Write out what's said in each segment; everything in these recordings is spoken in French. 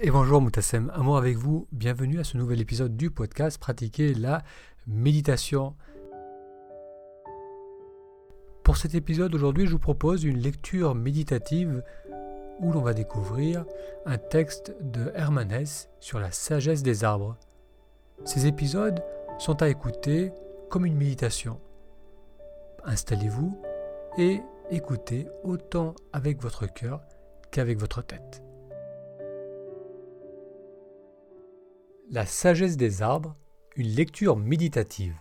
Et bonjour Moutassem, amour avec vous, bienvenue à ce nouvel épisode du podcast Pratiquer la méditation. Pour cet épisode aujourd'hui, je vous propose une lecture méditative où l'on va découvrir un texte de Hermann Hesse sur la sagesse des arbres. Ces épisodes sont à écouter comme une méditation. Installez-vous et écoutez autant avec votre cœur qu'avec votre tête. La sagesse des arbres, une lecture méditative.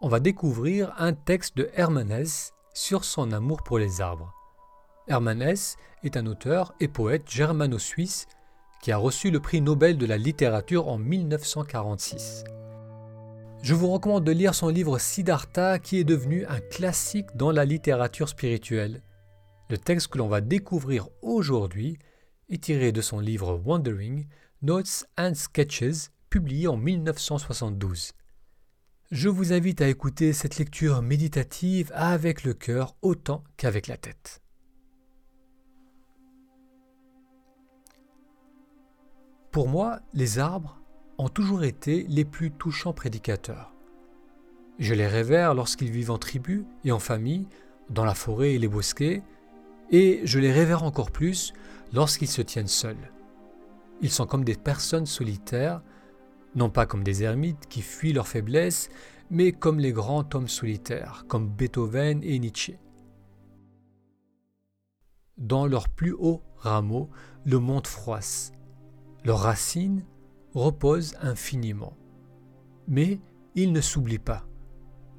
On va découvrir un texte de Hermann Hesse sur son amour pour les arbres. Hermann Hesse est un auteur et poète germano-suisse qui a reçu le prix Nobel de la littérature en 1946. Je vous recommande de lire son livre Siddhartha qui est devenu un classique dans la littérature spirituelle. Le texte que l'on va découvrir aujourd'hui est tiré de son livre Wandering Notes and Sketches, publié en 1972. Je vous invite à écouter cette lecture méditative avec le cœur autant qu'avec la tête. Pour moi, les arbres ont toujours été les plus touchants prédicateurs. Je les révère lorsqu'ils vivent en tribu et en famille, dans la forêt et les bosquets, et je les révère encore plus lorsqu'ils se tiennent seuls. Ils sont comme des personnes solitaires, non pas comme des ermites qui fuient leur faiblesse, mais comme les grands hommes solitaires, comme Beethoven et Nietzsche. Dans leurs plus hauts rameaux, le monde froisse. Leurs racines reposent infiniment. Mais ils ne s'oublient pas.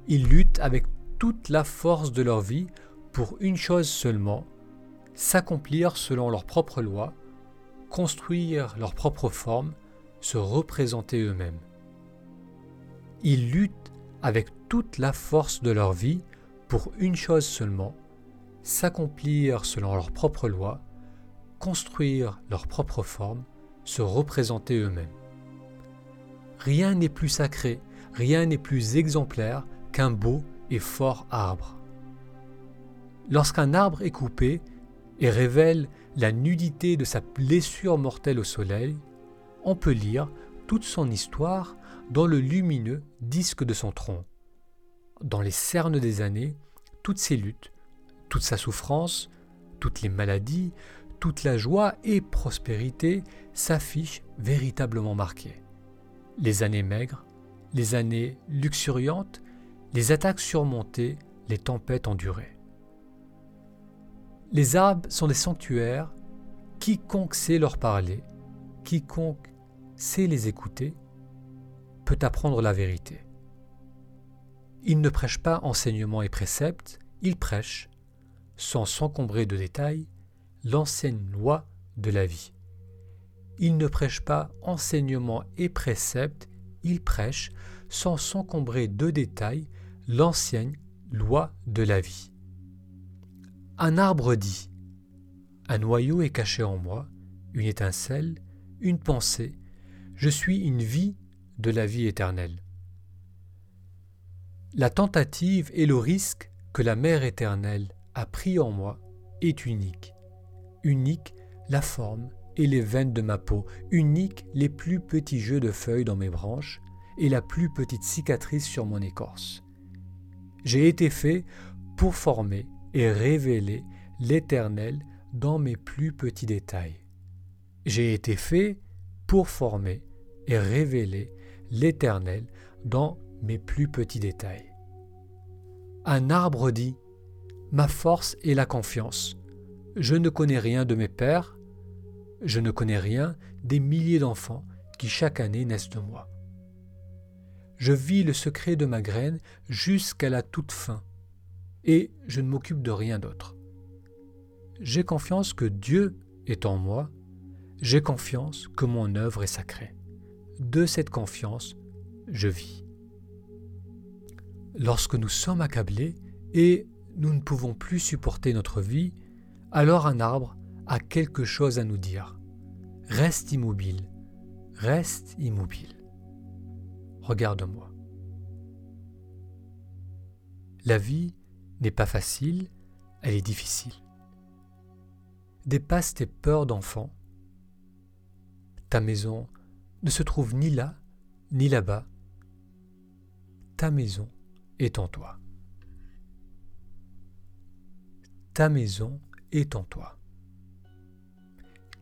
Ils luttent avec toute la force de leur vie pour une chose seulement, s'accomplir selon leurs propres lois, construire leur propre forme, se représenter eux-mêmes. Ils luttent avec toute la force de leur vie pour une chose seulement, s'accomplir selon leurs propres lois, construire leur propre forme, se représenter eux-mêmes. Rien n'est plus sacré, rien n'est plus exemplaire qu'un beau et fort arbre. Lorsqu'un arbre est coupé et révèle la nudité de sa blessure mortelle au soleil, on peut lire toute son histoire dans le lumineux disque de son tronc. Dans les cernes des années, toutes ses luttes, toute sa souffrance, toutes les maladies, toute la joie et prospérité s'affichent véritablement marquées. Les années maigres, les années luxuriantes, les attaques surmontées, les tempêtes endurées. Les arbres sont des sanctuaires. Quiconque sait leur parler, quiconque sait les écouter, peut apprendre la vérité. Ils ne prêchent pas enseignement et préceptes, ils prêchent, sans s'encombrer de détails, l'ancienne loi de la vie. Ils ne prêchent pas enseignement et préceptes, ils prêchent, sans s'encombrer de détails, l'ancienne loi de la vie. Un arbre dit Un noyau est caché en moi, une étincelle, une pensée, je suis une vie de la vie éternelle. La tentative et le risque que la mère éternelle a pris en moi est unique. Unique la forme et les veines de ma peau, unique les plus petits jeux de feuilles dans mes branches et la plus petite cicatrice sur mon écorce. J'ai été fait pour former et révéler l'Éternel dans mes plus petits détails. J'ai été fait pour former et révéler l'Éternel dans mes plus petits détails. Un arbre dit Ma force est la confiance. Je ne connais rien de mes pères, je ne connais rien des milliers d'enfants qui chaque année naissent de moi. Je vis le secret de ma graine jusqu'à la toute fin et je ne m'occupe de rien d'autre. J'ai confiance que Dieu est en moi, j'ai confiance que mon œuvre est sacrée. De cette confiance, je vis. Lorsque nous sommes accablés et nous ne pouvons plus supporter notre vie, alors un arbre a quelque chose à nous dire. Reste immobile, reste immobile. Regarde-moi. La vie n'est pas facile, elle est difficile. Dépasse tes peurs d'enfant, Ta maison ne se trouve ni là, ni là-bas. Ta maison est en toi. Ta maison est en toi.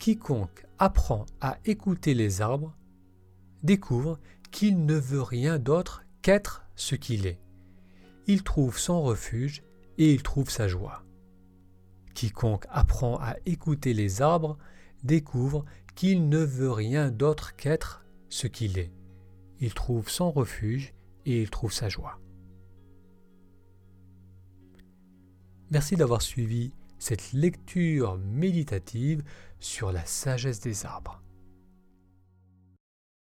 Quiconque apprend à écouter les arbres découvre qu'il ne veut rien d'autre qu'être ce qu'il est. Il trouve son refuge et il trouve sa joie. Quiconque apprend à écouter les arbres découvre qu'il ne veut rien d'autre qu'être ce qu'il est. Il trouve son refuge et il trouve sa joie. Merci d'avoir suivi cette lecture méditative sur la sagesse des arbres.